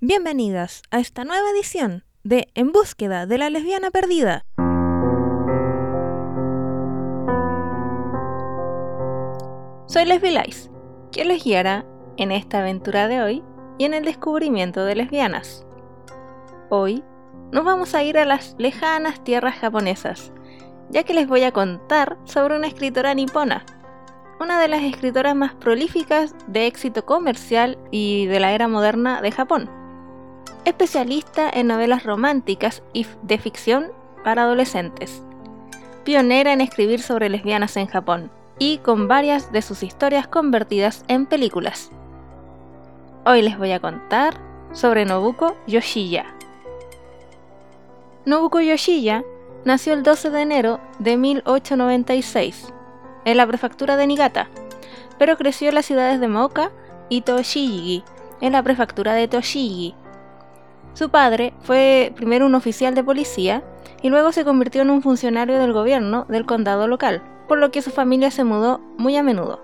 Bienvenidas a esta nueva edición de En búsqueda de la lesbiana perdida. Soy Lesbi Lice, quien les guiará en esta aventura de hoy y en el descubrimiento de lesbianas. Hoy nos vamos a ir a las lejanas tierras japonesas, ya que les voy a contar sobre una escritora nipona, una de las escritoras más prolíficas de éxito comercial y de la era moderna de Japón. Especialista en novelas románticas y de ficción para adolescentes. Pionera en escribir sobre lesbianas en Japón y con varias de sus historias convertidas en películas. Hoy les voy a contar sobre Nobuko Yoshiya. Nobuko Yoshiya nació el 12 de enero de 1896 en la prefectura de Niigata, pero creció en las ciudades de Mooka y Toshigi, en la prefectura de Toshigi. Su padre fue primero un oficial de policía y luego se convirtió en un funcionario del gobierno del condado local por lo que su familia se mudó muy a menudo.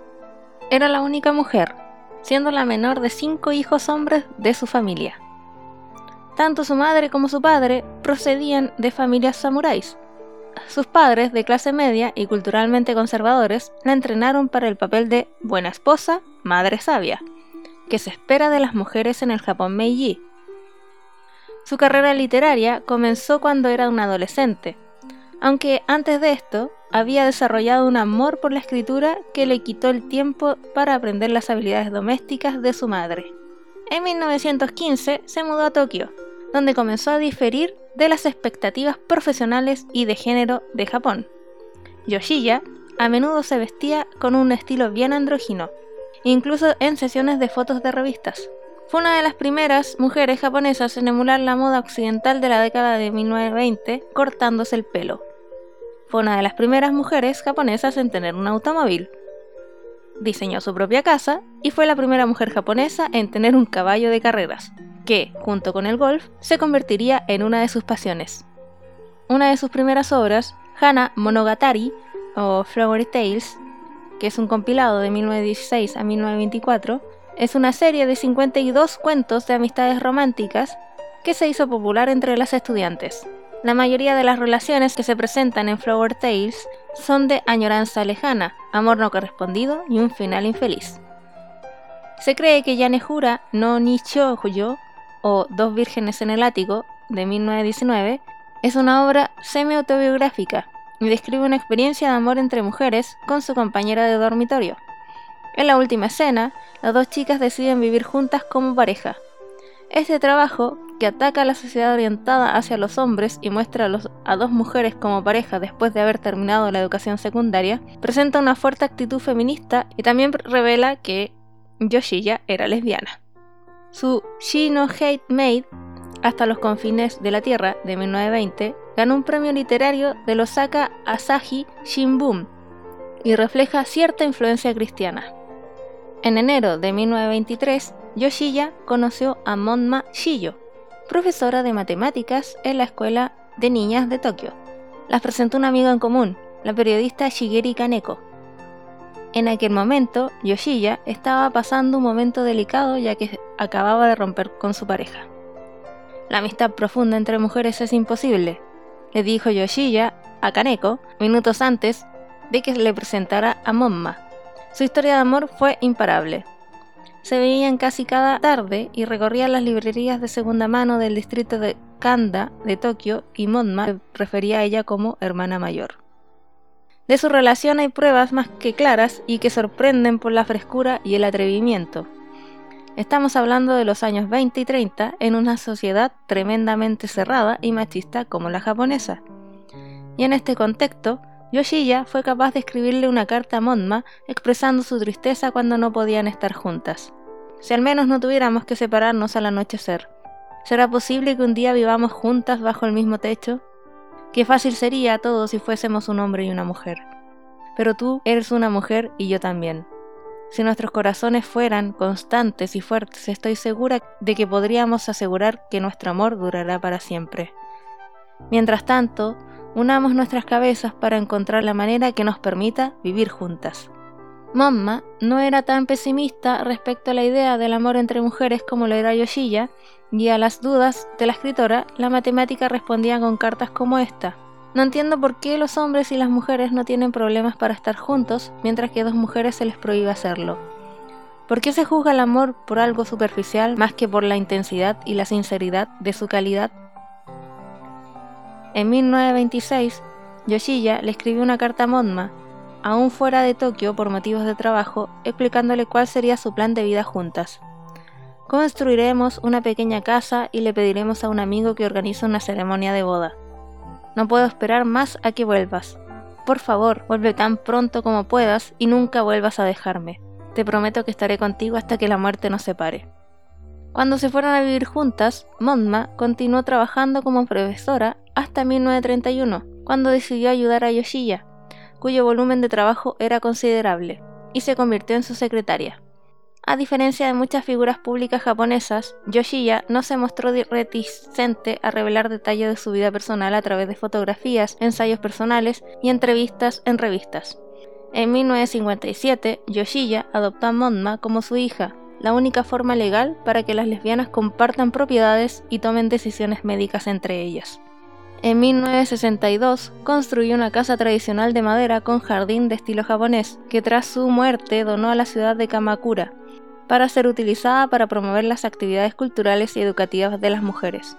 Era la única mujer, siendo la menor de cinco hijos hombres de su familia. Tanto su madre como su padre procedían de familias samuráis. Sus padres, de clase media y culturalmente conservadores, la entrenaron para el papel de buena esposa, madre sabia, que se espera de las mujeres en el Japón Meiji. Su carrera literaria comenzó cuando era un adolescente, aunque antes de esto había desarrollado un amor por la escritura que le quitó el tiempo para aprender las habilidades domésticas de su madre. En 1915 se mudó a Tokio, donde comenzó a diferir de las expectativas profesionales y de género de Japón. Yoshiya a menudo se vestía con un estilo bien andrógino, incluso en sesiones de fotos de revistas. Fue una de las primeras mujeres japonesas en emular la moda occidental de la década de 1920 cortándose el pelo. Fue una de las primeras mujeres japonesas en tener un automóvil. Diseñó su propia casa y fue la primera mujer japonesa en tener un caballo de carreras, que, junto con el golf, se convertiría en una de sus pasiones. Una de sus primeras obras, Hana Monogatari, o Flowery Tales, que es un compilado de 1916 a 1924, es una serie de 52 cuentos de amistades románticas que se hizo popular entre las estudiantes. La mayoría de las relaciones que se presentan en Flower Tales son de añoranza lejana, amor no correspondido y un final infeliz. Se cree que Yanejura no Nichoujo o Dos vírgenes en el ático de 1919 es una obra semi-autobiográfica y describe una experiencia de amor entre mujeres con su compañera de dormitorio. En la última escena, las dos chicas deciden vivir juntas como pareja. Este trabajo, que ataca a la sociedad orientada hacia los hombres y muestra a, dos mujeres como pareja después de haber terminado la educación secundaria, presenta una fuerte actitud feminista y también revela que Yoshiya era lesbiana. Su She No Hate Made, hasta los confines de la Tierra, de 1920, ganó un premio literario del Osaka Asahi Shimbun y refleja cierta influencia cristiana. En enero de 1923, Yoshiya conoció a Monma Shiyo, profesora de matemáticas en la Escuela de Niñas de Tokio. Las presentó un amigo en común, la periodista Shigeri Kaneko. En aquel momento, Yoshiya estaba pasando un momento delicado ya que acababa de romper con su pareja. La amistad profunda entre mujeres es imposible, le dijo Yoshiya a Kaneko minutos antes de que le presentara a Monma. Su historia de amor fue imparable se veían casi cada tarde y recorrían las librerías de segunda mano del distrito de Kanda de Tokio y Monma refería a ella como hermana mayor. De su relación hay pruebas más que claras y que sorprenden por la frescura y el atrevimiento. Estamos hablando de los años 20 y 30 en una sociedad tremendamente cerrada y machista como la japonesa. Y en este contexto, Yoshiya fue capaz de escribirle una carta a Monma expresando su tristeza cuando no podían estar juntas. Si al menos no tuviéramos que separarnos al anochecer. ¿Será posible que un día vivamos juntas bajo el mismo techo? Qué fácil sería todo si fuésemos un hombre y una mujer. Pero tú eres una mujer y yo también. Si nuestros corazones fueran constantes y fuertes, estoy segura de que podríamos asegurar que nuestro amor durará para siempre. Mientras tanto, unamos nuestras cabezas para encontrar la manera que nos permita vivir juntas. Momma no era tan pesimista respecto a la idea del amor entre mujeres como lo era Yoshiya, y a las dudas de la escritora, la matemática respondía con cartas como esta. No entiendo por qué los hombres y las mujeres no tienen problemas para estar juntos, mientras que a dos mujeres se les prohíbe hacerlo. ¿Por qué se juzga el amor por algo superficial más que por la intensidad y la sinceridad de su calidad? En 1926, Yoshiya le escribió una carta a Monma, aún fuera de Tokio por motivos de trabajo, explicándole cuál sería su plan de vida juntas. Construiremos una pequeña casa y le pediremos a un amigo que organice una ceremonia de boda. No puedo esperar más a que vuelvas. Por favor, vuelve tan pronto como puedas y nunca vuelvas a dejarme. Te prometo que estaré contigo hasta que la muerte nos separe. Cuando se fueron a vivir juntas, Monma continuó trabajando como profesora hasta 1931, cuando decidió ayudar a Yoshiya, cuyo volumen de trabajo era considerable, y se convirtió en su secretaria. A diferencia de muchas figuras públicas japonesas, Yoshiya no se mostró reticente a revelar detalles de su vida personal a través de fotografías, ensayos personales y entrevistas en revistas. En 1957, Yoshiya adoptó a Monma como su hija, la única forma legal para que las lesbianas compartan propiedades y tomen decisiones médicas entre ellas. En 1962 construyó una casa tradicional de madera con jardín de estilo japonés, que tras su muerte donó a la ciudad de Kamakura, para ser utilizada para promover las actividades culturales y educativas de las mujeres.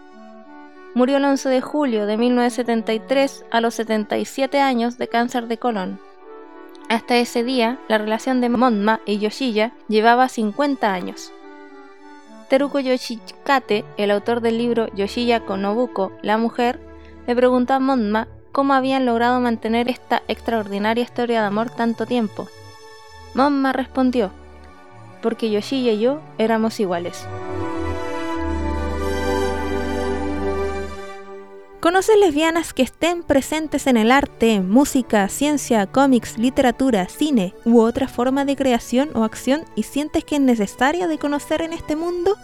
Murió el 11 de julio de 1973 a los 77 años de cáncer de colon. Hasta ese día, la relación de Monma y Yoshiya llevaba 50 años. Teruko Yoshikate, el autor del libro Yoshiya Konobuko, La mujer, le preguntó a cómo habían logrado mantener esta extraordinaria historia de amor tanto tiempo. Monma respondió, porque Yoshi y yo éramos iguales. ¿Conoces lesbianas que estén presentes en el arte, música, ciencia, cómics, literatura, cine u otra forma de creación o acción y sientes que es necesaria de conocer en este mundo?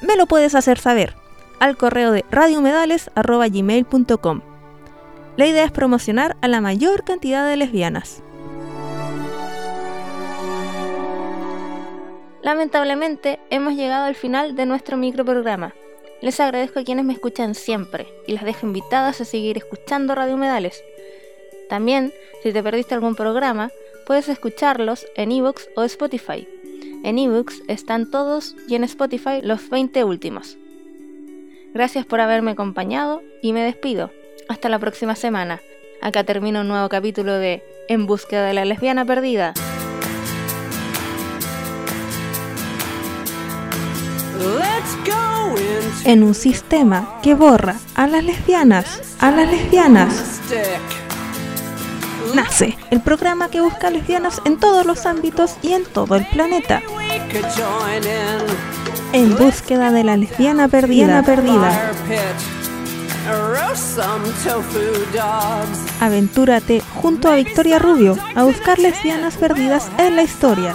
Me lo puedes hacer saber al correo de radiomedales.gmail.com. La idea es promocionar a la mayor cantidad de lesbianas. Lamentablemente hemos llegado al final de nuestro microprograma. Les agradezco a quienes me escuchan siempre y las dejo invitadas a seguir escuchando Radio Humedales. También, si te perdiste algún programa, puedes escucharlos en ebooks o Spotify. En ebooks están todos y en Spotify los 20 últimos. Gracias por haberme acompañado y me despido. Hasta la próxima semana. Acá termina un nuevo capítulo de En búsqueda de la lesbiana perdida. en un sistema que borra a las lesbianas, a las lesbianas. Nace el programa que busca lesbianas en todos los ámbitos y en todo el planeta. En búsqueda de la lesbiana perdida. perdida. Aventúrate junto a Victoria Rubio a buscar lesbianas perdidas en la historia.